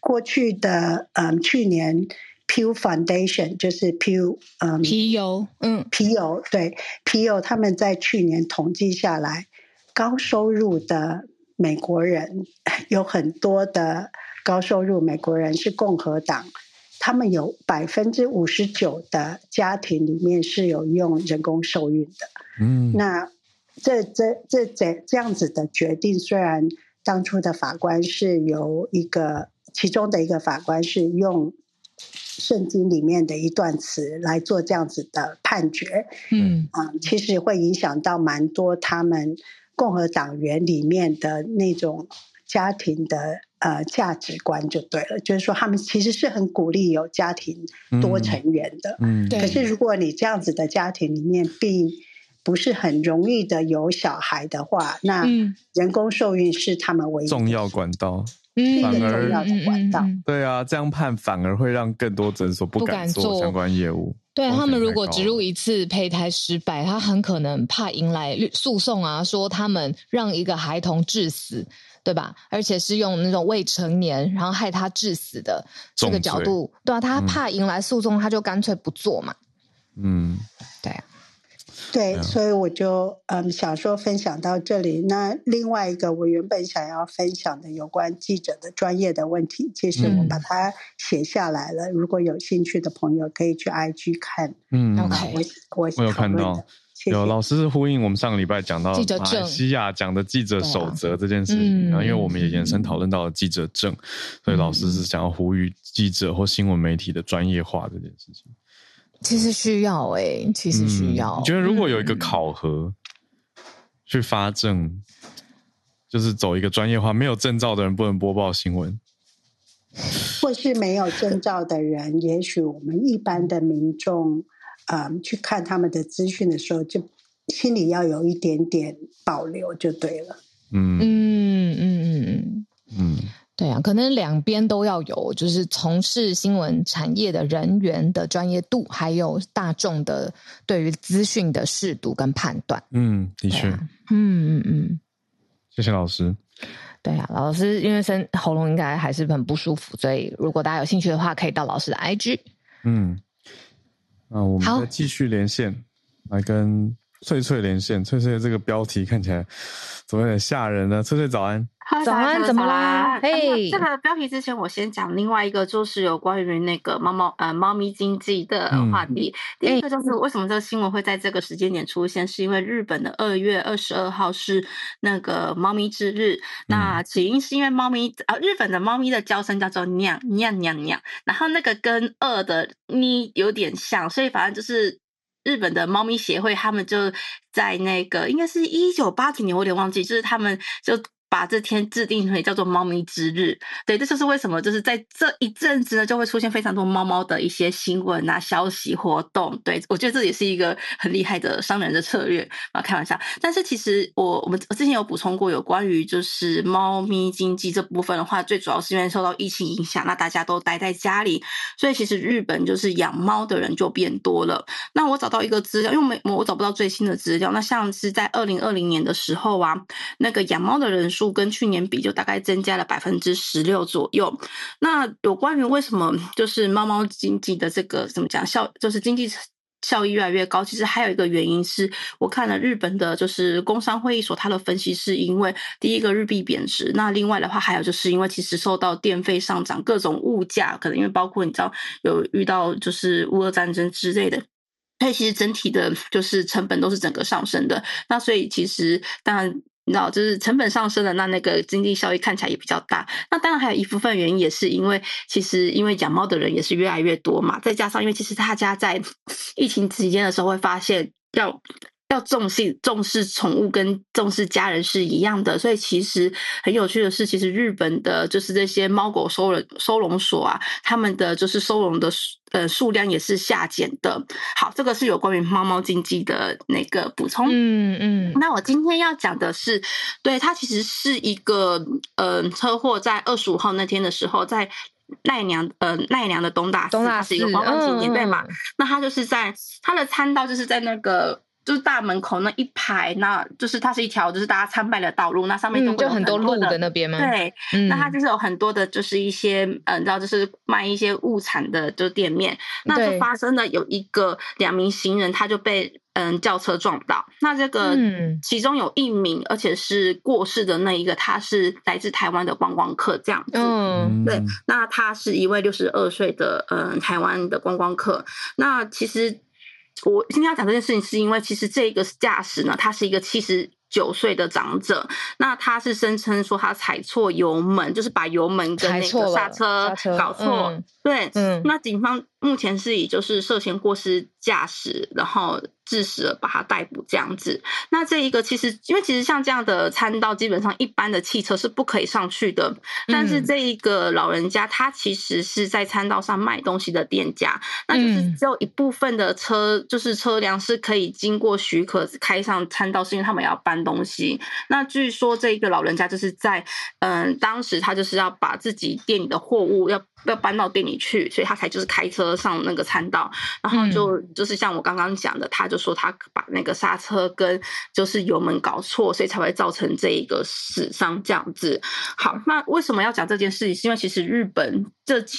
过去的，嗯，去年。Pew Foundation 就是 Pew，嗯，皮尤，嗯，皮尤，对，皮尤他们在去年统计下来，高收入的美国人 有很多的高收入美国人是共和党，他们有百分之五十九的家庭里面是有用人工受孕的。嗯，那这这这这这样子的决定，虽然当初的法官是由一个其中的一个法官是用。圣经里面的一段词来做这样子的判决，嗯啊，其实会影响到蛮多他们共和党员里面的那种家庭的呃价值观就对了，就是说他们其实是很鼓励有家庭多成员的，嗯，可是如果你这样子的家庭里面并不是很容易的有小孩的话，那人工受孕是他们唯一重要管道。嗯，反而对啊，这样判反而会让更多诊所不敢做相关业务。对，他们如果植入一次胚胎失败，他很可能怕迎来诉讼啊，说他们让一个孩童致死，对吧？而且是用那种未成年，然后害他致死的这个角度，对啊，他怕迎来诉讼，他就干脆不做嘛。嗯，对啊。对，所以我就嗯想说分享到这里。那另外一个我原本想要分享的有关记者的专业的问题，其实我把它写下来了。嗯、如果有兴趣的朋友可以去 IG 看。嗯，我我我有看到，谢谢有老师是呼应我们上个礼拜讲到马来西亚讲的记者守则这件事情，然后、因为我们也延伸讨论到了记者证，嗯、所以老师是想要呼吁记者或新闻媒体的专业化这件事情。其实需要哎、欸，其实需要。你、嗯、觉得如果有一个考核去发证，嗯、就是走一个专业化，没有证照的人不能播报新闻，或是没有证照的人，也许我们一般的民众，嗯，去看他们的资讯的时候，就心里要有一点点保留，就对了。嗯对啊，可能两边都要有，就是从事新闻产业的人员的专业度，还有大众的对于资讯的识读跟判断。嗯，的确，啊、嗯嗯嗯，谢谢老师。对啊，老师因为声喉咙应该还是很不舒服，所以如果大家有兴趣的话，可以到老师的 IG。嗯，那我们再继续连线，来跟翠翠连线，翠翠这个标题看起来怎么有点吓人呢？翠翠早安。早安，怎么啦？嘿，这个标题之前我先讲另外一个，就是有关于那个猫猫呃猫咪经济的话题。嗯、第一个就是为什么这个新闻会在这个时间点出现，是因为日本的二月二十二号是那个猫咪之日。嗯、那起因是因为猫咪啊、呃，日本的猫咪的叫声叫做酿酿酿酿，然后那个跟二的咪有点像，所以反正就是日本的猫咪协会他们就在那个应该是一九八几年，我有点忘记，就是他们就。把这天制定为叫做“猫咪之日”，对，这就是为什么，就是在这一阵子呢，就会出现非常多猫猫的一些新闻啊、消息、活动。对，我觉得这也是一个很厉害的商人的策略啊，开玩笑。但是其实我我们我之前有补充过，有关于就是猫咪经济这部分的话，最主要是因为受到疫情影响，那大家都待在家里，所以其实日本就是养猫的人就变多了。那我找到一个资料，因为我我找不到最新的资料，那像是在二零二零年的时候啊，那个养猫的人数。跟去年比，就大概增加了百分之十六左右。那有关于为什么就是猫猫经济的这个怎么讲效，就是经济效益越来越高？其实还有一个原因是我看了日本的，就是工商会议所他的分析，是因为第一个日币贬值，那另外的话还有就是因为其实受到电费上涨、各种物价，可能因为包括你知道有遇到就是乌俄战争之类的，所以其实整体的就是成本都是整个上升的。那所以其实当然。你知道，就是成本上升了，那那个经济效益看起来也比较大。那当然还有一部分原因也是因为，其实因为养猫的人也是越来越多嘛，再加上因为其实大家在 疫情期间的时候会发现要。要重视重视宠物跟重视家人是一样的，所以其实很有趣的是，其实日本的就是这些猫狗收容收容所啊，他们的就是收容的呃数量也是下减的。好，这个是有关于猫猫经济的那个补充。嗯嗯。那我今天要讲的是，对，它其实是一个呃车祸，在二十五号那天的时候，在奈良呃奈良的东大寺，东大寺是一个观光景点对嘛？那它就是在它的参道就是在那个。就是大门口那一排，那就是它是一条就是大家参拜的道路，那上面都会有很多的、嗯、就很多路的那边吗？对，嗯、那它就是有很多的，就是一些嗯，你知道，就是卖一些物产的就店面，那就发生了有一个两名行人，他就被嗯轿车撞到，那这个其中有一名，而且是过世的那一个，他是来自台湾的观光客，这样子，嗯，对，那他是一位六十二岁的嗯台湾的观光客，那其实。我今天要讲这件事情，是因为其实这个驾驶呢，他是一个七十九岁的长者。那他是声称说他踩错油门，就是把油门跟那个刹车搞错。嗯、对，嗯，那警方目前是以就是涉嫌过失驾驶，然后。致死了，把他逮捕这样子。那这一个其实，因为其实像这样的餐道，基本上一般的汽车是不可以上去的。但是这一个老人家，他其实是在餐道上卖东西的店家，那就是只有一部分的车，就是车辆是可以经过许可开上餐道，是因为他们要搬东西。那据说这一个老人家就是在，嗯，当时他就是要把自己店里的货物要。要搬到店里去，所以他才就是开车上那个餐道，然后就就是像我刚刚讲的，他就说他把那个刹车跟就是油门搞错，所以才会造成这一个死伤这样子。好，那为什么要讲这件事情？是因为其实日本这几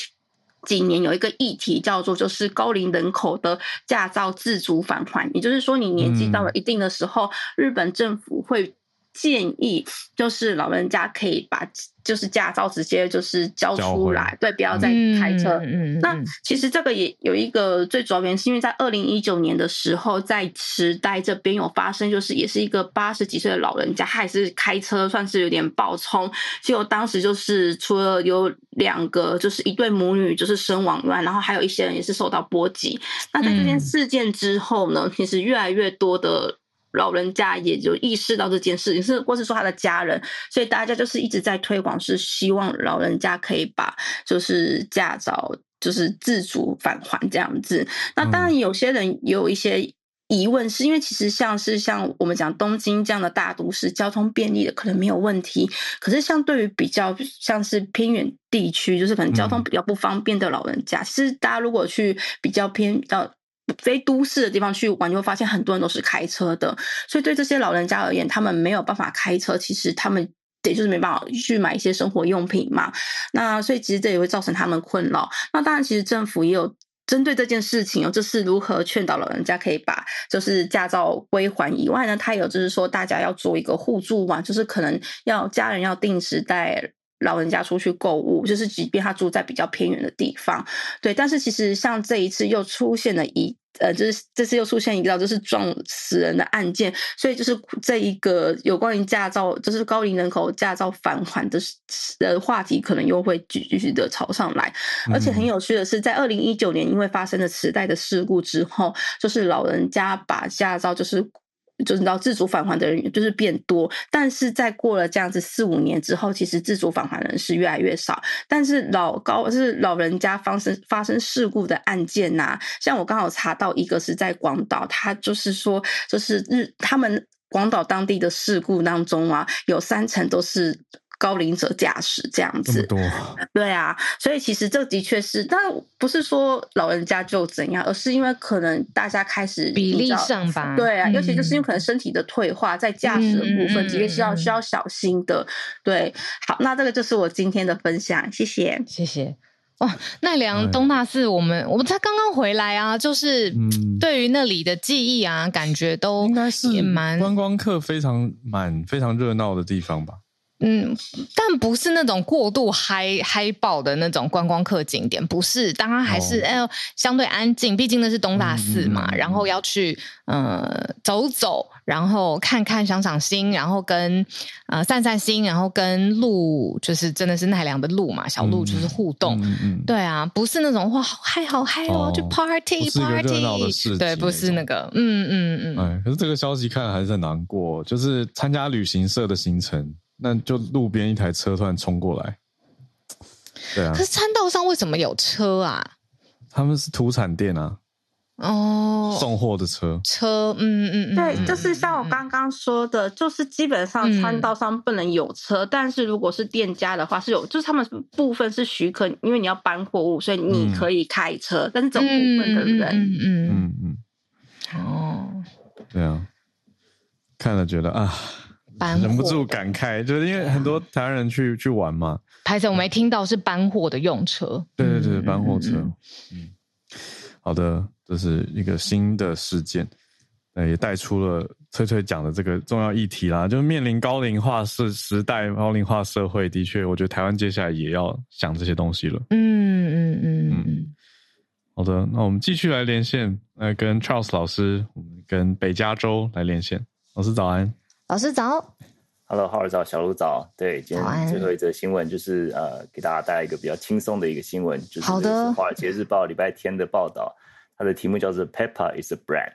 几年有一个议题叫做就是高龄人口的驾照自主返还，也就是说你年纪到了一定的时候，日本政府会。建议就是老人家可以把就是驾照直接就是交出来，回对，不要再开车。嗯，那其实这个也有一个最主要原因，是因为在二零一九年的时候，在池袋这边有发生，就是也是一个八十几岁的老人家，他也是开车算是有点暴冲，结果当时就是除了有两个就是一对母女就是身亡外，然后还有一些人也是受到波及。那在这件事件之后呢，嗯、其实越来越多的。老人家也就意识到这件事情，是或是说他的家人，所以大家就是一直在推广，是希望老人家可以把就是驾照就是自主返还这样子。那当然有些人有一些疑问，是因为其实像是像我们讲东京这样的大都市，交通便利的可能没有问题，可是相对于比较像是偏远地区，就是可能交通比较不方便的老人家，其实大家如果去比较偏到。非都市的地方去玩，你会发现很多人都是开车的，所以对这些老人家而言，他们没有办法开车，其实他们也就是没办法去买一些生活用品嘛。那所以其实这也会造成他们困扰。那当然，其实政府也有针对这件事情哦，就是如何劝导老人家可以把就是驾照归还以外呢，他有就是说大家要做一个互助嘛，就是可能要家人要定时带老人家出去购物，就是即便他住在比较偏远的地方，对。但是其实像这一次又出现了一呃，就是这次又出现一个就是撞死人的案件，所以就是这一个有关于驾照，就是高龄人口驾照返还的呃话题，可能又会继续的炒上来。而且很有趣的是，在二零一九年因为发生了磁带的事故之后，就是老人家把驾照就是。就是到自主返还的人就是变多，但是在过了这样子四五年之后，其实自主返还的人是越来越少。但是老高就是老人家发生发生事故的案件呐、像我刚好查到一个是在广岛，他就是说，就是日他们广岛当地的事故当中啊，有三成都是。高龄者驾驶这样子，对啊，所以其实这的确是，但不是说老人家就怎样，而是因为可能大家开始比例上吧，对啊，嗯、尤其就是因为可能身体的退化，在驾驶的部分，其实是要需要小心的。对，好，那这个就是我今天的分享，谢谢，谢谢。哇，奈良东大寺，我们、哎、我们才刚刚回来啊，就是对于那里的记忆啊，感觉都应该是蛮观光客非常满、非常热闹的地方吧。嗯，但不是那种过度嗨嗨爆的那种观光客景点，不是，当然还是哎、哦，相对安静，毕竟那是东大寺嘛，嗯、然后要去呃走走，然后看看赏赏心，然后跟呃散散心，然后跟鹿就是真的是奈良的鹿嘛，小鹿就是互动，嗯嗯、对啊，不是那种哇好嗨好嗨哦，去 party party，对，不是那个，嗯嗯嗯，哎，可是这个消息看了还是很难过，就是参加旅行社的行程。那就路边一台车突然冲过来，对啊。可是餐道上为什么有车啊？他们是土产店啊，哦，送货的车，车，嗯嗯嗯，对，就是像我刚刚说的，就是基本上餐道上不能有车，嗯、但是如果是店家的话是有，就是他们部分是许可，因为你要搬货物，所以你可以开车，嗯、但是这部分的人，嗯嗯。嗯嗯，哦，对啊，看了觉得啊。忍不住感慨，就是因为很多台湾人去去玩嘛。拍摄我没听到是搬货的用车，对对对，搬货车。嗯，好的，这是一个新的事件，也带出了翠翠讲的这个重要议题啦。就是面临高龄化是时代，高龄化社会，的确，我觉得台湾接下来也要想这些东西了。嗯嗯嗯嗯。好的，那我们继续来连线，来跟 Charles 老师，我们跟北加州来连线。老师早安。老师早，Hello，浩尔早，小卢早。对，今天最后一则新闻就是呃，给大家带来一个比较轻松的一个新闻，就是《华尔街日报》礼拜天的报道，它的题目叫做 “Peppa is a brat”。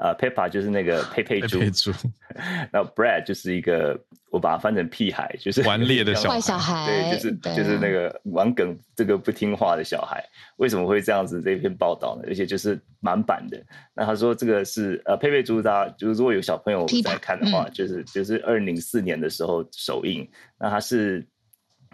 啊，Peppa 就是那个佩佩猪，然后 Brad 就是一个，我把它翻成屁孩，就是顽劣的小孩，小孩，对，就是就是那个玩梗这个不听话的小孩，为什么会这样子？这篇报道呢？而且就是满版的。那他说这个是呃佩佩猪，大家就是如果有小朋友在看的话，就是就是二零零四年的时候首映，那他是。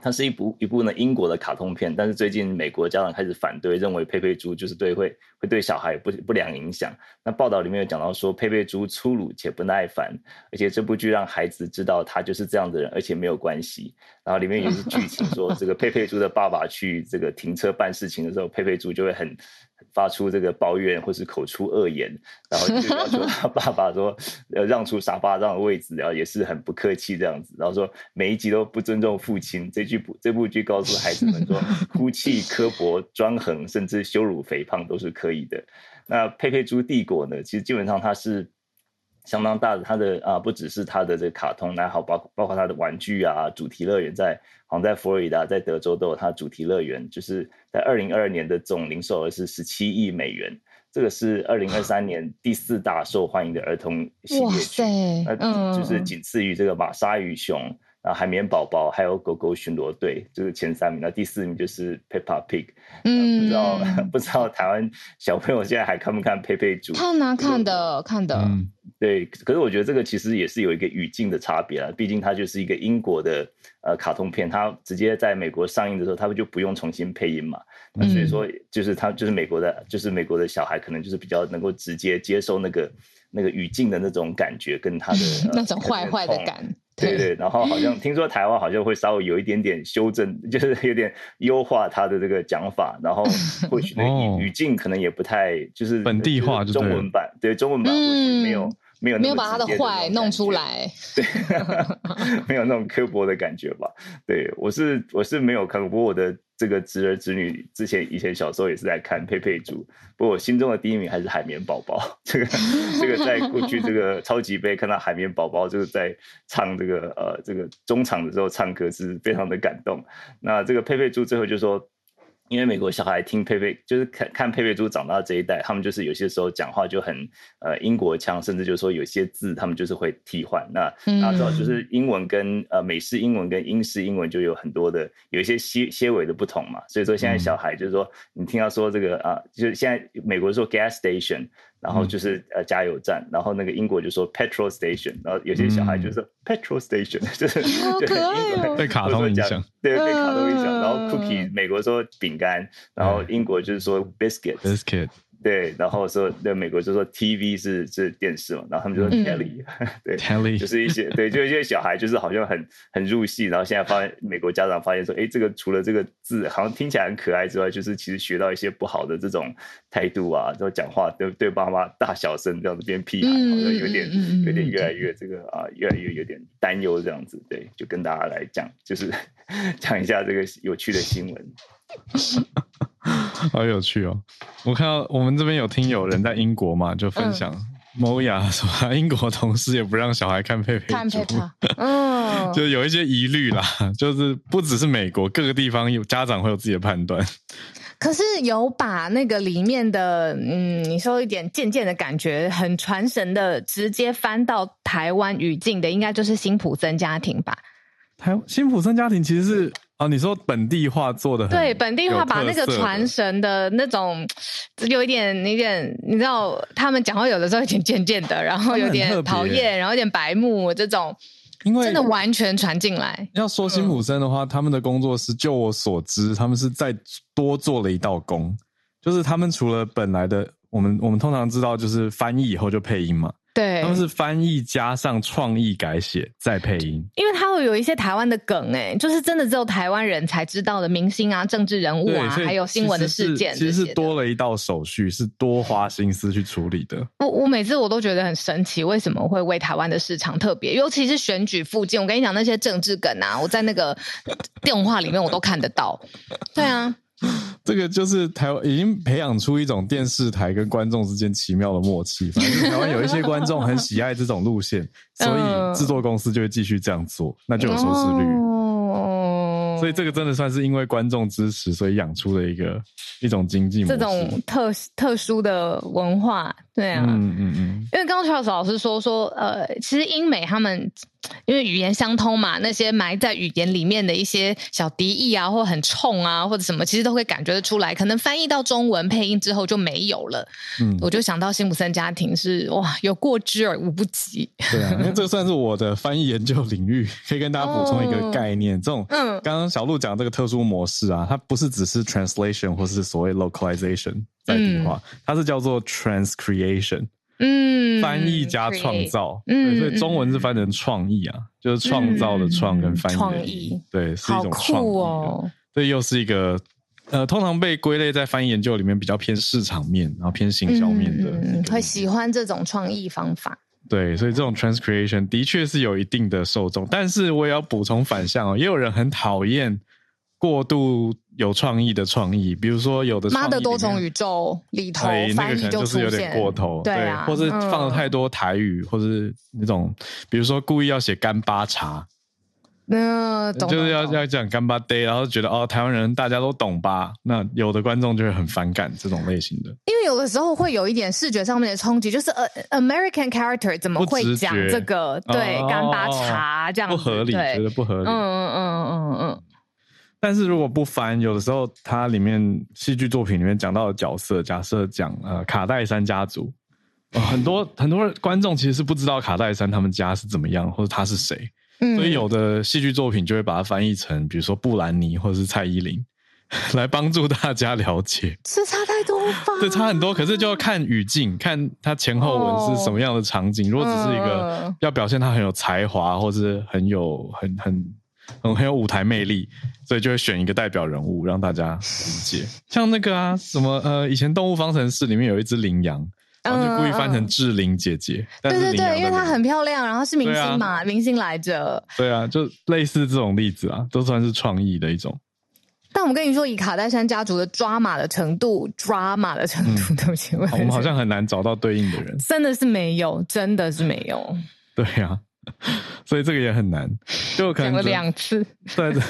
它是一部一部呢英国的卡通片，但是最近美国家长开始反对，认为佩佩猪就是对会会对小孩有不不良影响。那报道里面有讲到说，佩佩猪粗鲁且不耐烦，而且这部剧让孩子知道他就是这样的人，而且没有关系。然后里面也是剧情说，这个佩佩猪的爸爸去这个停车办事情的时候，佩佩猪就会很。发出这个抱怨 或是口出恶言，然后就要求 他爸爸说呃让出沙发上的位置，然后也是很不客气这样子，然后说每一集都不尊重父亲。这句这部剧告诉孩子们说，哭泣、刻薄、专横，甚至羞辱肥胖都是可以的。那佩佩猪帝国呢？其实基本上它是。相当大的，它的啊不只是它的这个卡通，还好包包括它的玩具啊，主题乐园在好像在佛罗里达、在德州都有它的主题乐园，就是在二零二二年的总零售额是十七亿美元，这个是二零二三年第四大受欢迎的儿童系列剧，那就是仅次于这个玛莎与熊。啊，海绵宝宝还有狗狗巡逻队，就是前三名。那第四名就是 Peppa Pig。嗯，不知道 不知道台湾小朋友现在还看不看佩佩猪？看啊，看的看的。嗯，对。可是我觉得这个其实也是有一个语境的差别啊，毕竟它就是一个英国的呃卡通片，它直接在美国上映的时候，他们就不用重新配音嘛。那所以说，就是他就是美国的，就是美国的小孩可能就是比较能够直接接受那个那个语境的那种感觉，跟他的那种坏坏的感。对对，然后好像听说台湾好像会稍微有一点点修正，就是有点优化他的这个讲法，然后或许那语语境可能也不太就是本地化，中文版对中文版或许没有。没有没有把他的坏弄出来，对，没有那种刻薄的感觉吧？对，我是我是没有看过，不过我的这个侄儿侄女之前以前小时候也是在看佩佩猪，不过我心中的第一名还是海绵宝宝。这个这个在过去这个 超级杯看到海绵宝宝就是在唱这个呃这个中场的时候唱歌是非常的感动。那这个佩佩猪最后就说。因为美国小孩听佩佩，就是看看佩佩猪长大这一代，他们就是有些时候讲话就很呃英国腔，甚至就是说有些字他们就是会替换。那大家知道，就是英文跟呃美式英文跟英式英文就有很多的有一些些些微的不同嘛。所以说现在小孩就是说，你听到说这个啊，就是现在美国说 gas station。然后就是呃加油站，然后那个英国就说 petrol station，然后有些小孩就说 petrol station，就是对英国被卡通影响，对被卡通影响。然后 cookie 美国说饼干，然后英国就是说 biscuit biscuit。对，然后说那美国就说 TV 是是电视嘛，然后他们就说 Telly，、嗯、对 Telly 就是一些对，就一些小孩就是好像很很入戏，然后现在发现美国家长发现说，哎，这个除了这个字好像听起来很可爱之外，就是其实学到一些不好的这种态度啊，然后讲话对对爸妈大小声这样子变屁孩，好像有点有点越来越这个啊，越来越有点担忧这样子，对，就跟大家来讲，就是 讲一下这个有趣的新闻。好有趣哦！我看到我们这边有听友人在英国嘛，就分享某雅、嗯、说，英国同事也不让小孩看佩佩，看佩佩，嗯，就有一些疑虑啦。就是不只是美国，各个地方有家长会有自己的判断。可是有把那个里面的，嗯，你说一点渐渐的感觉很传神的，直接翻到台湾语境的，应该就是辛普森家庭吧？台辛普森家庭其实是。哦，你说本地化做的很对，本地化把那个传神的那种有一点、有点，你知道，他们讲话有的时候有点贱贱的，然后有点讨厌，然后有点白目这种，因为真的完全传进来。要说辛普森的话，嗯、他们的工作室，就我所知，他们是再多做了一道工，就是他们除了本来的，我们我们通常知道就是翻译以后就配音嘛。对，他们是翻译加上创意改写再配音，因为它会有一些台湾的梗，哎，就是真的只有台湾人才知道的明星啊、政治人物啊，还有新闻的事件，其实是多了一道手续，是多花心思去处理的。我我每次我都觉得很神奇，为什么会为台湾的市场特别？尤其是选举附近，我跟你讲那些政治梗啊，我在那个电话里面我都看得到。对啊。这个就是台湾已经培养出一种电视台跟观众之间奇妙的默契。反正台湾有一些观众很喜爱这种路线，所以制作公司就会继续这样做，那就有收视率。所以这个真的算是因为观众支持，所以养出了一个一种经济模式，这种特特殊的文化。对啊，嗯嗯嗯，因为刚刚 Charles 老师说说，呃，其实英美他们因为语言相通嘛，那些埋在语言里面的一些小敌意啊，或很冲啊，或者什么，其实都会感觉得出来。可能翻译到中文配音之后就没有了。嗯，我就想到辛普森家庭是哇，有过之而无不及。对啊，因为这个算是我的翻译研究领域，可以跟大家补充一个概念。哦、这种，嗯，刚刚小鹿讲这个特殊模式啊，它不是只是 translation 或是所谓 localization。在地化，它是叫做 transcreation，嗯，翻译加创造，嗯，所以中文是翻成创意啊，就是创造的创跟翻译的意，对，是一种创意哦。所以又是一个呃，通常被归类在翻译研究里面比较偏市场面，然后偏行销面的，嗯，会喜欢这种创意方法。对，所以这种 transcreation 的确是有一定的受众，但是我也要补充反向哦，也有人很讨厌过度。有创意的创意，比如说有的妈的多重宇宙里头，那个可能就是有点过头，对，或是放了太多台语，嗯、或是那种，比如说故意要写干巴茶，那、嗯、就是要要讲干巴 day，，然后觉得哦，台湾人大家都懂吧？那有的观众就会很反感这种类型的，因为有的时候会有一点视觉上面的冲击，就是呃，American character 怎么会讲这个？对，干巴茶这样不合理，觉得不合理，嗯嗯嗯嗯嗯。但是如果不翻，有的时候它里面戏剧作品里面讲到的角色，假设讲呃卡戴珊家族，呃、很多很多观众其实是不知道卡戴珊他们家是怎么样，或者他是谁，嗯、所以有的戏剧作品就会把它翻译成，比如说布兰妮或者是蔡依林，来帮助大家了解。是差太多吧？对，差很多。可是就要看语境，看他前后文是什么样的场景。如果只是一个要表现他很有才华，或是很有很很很很有舞台魅力，所以就会选一个代表人物让大家理解。像那个啊，什么呃，以前《动物方程式》里面有一只羚羊。然后就故意翻成志玲姐姐，对对对，因为她很漂亮，然后是明星嘛，明星来着。对啊，就类似这种例子啊，都算是创意的一种。但我们跟你说，以卡戴珊家族的抓马的程度，抓马的程度，对不起，我们好像很难找到对应的人，真的是没有，真的是没有。对呀，所以这个也很难，就可能讲了两次。对对，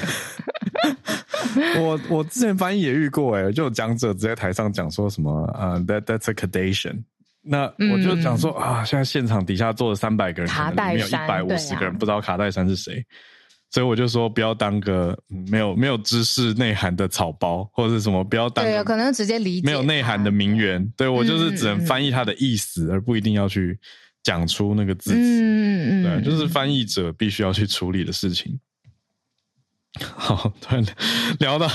我我之前翻译也遇过，哎，就有讲者直接在台上讲说什么啊，that that's a cadation。那我就讲说、嗯、啊，现在现场底下坐了三百个人，卡带没有一百五十个人不知道卡戴珊是谁，啊、所以我就说不要当个没有没有知识内涵的草包，或者是什么不要当个可能直接理解没有内涵的名媛。对，我就是只能翻译他的意思，嗯、而不一定要去讲出那个字词。嗯嗯，对，就是翻译者必须要去处理的事情。好，突然聊到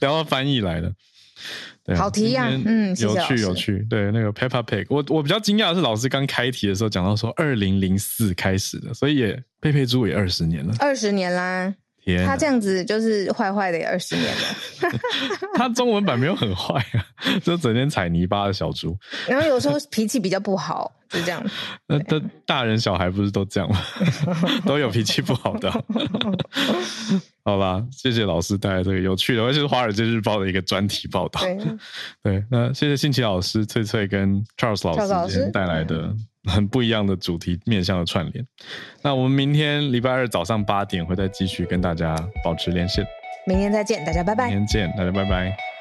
聊到翻译来了。对好题呀、啊，嗯，有趣有趣。对，那个 Peppa Pig，我我比较惊讶的是，老师刚开题的时候讲到说，二零零四开始的，所以也佩佩猪也二十年了，二十年啦。天，他这样子就是坏坏的，也二十年了。他中文版没有很坏啊，就整天踩泥巴的小猪。然后有时候脾气比较不好，就这样。那大大人小孩不是都这样吗？都有脾气不好的。好吧，谢谢老师带来这个有趣的，而且是《华尔街日报》的一个专题报道。对，对，那谢谢新奇老师、翠翠跟 Charles 老师今天带来的。很不一样的主题面向的串联，那我们明天礼拜二早上八点会再继续跟大家保持连线。明天再见，大家拜拜。明天见，大家拜拜。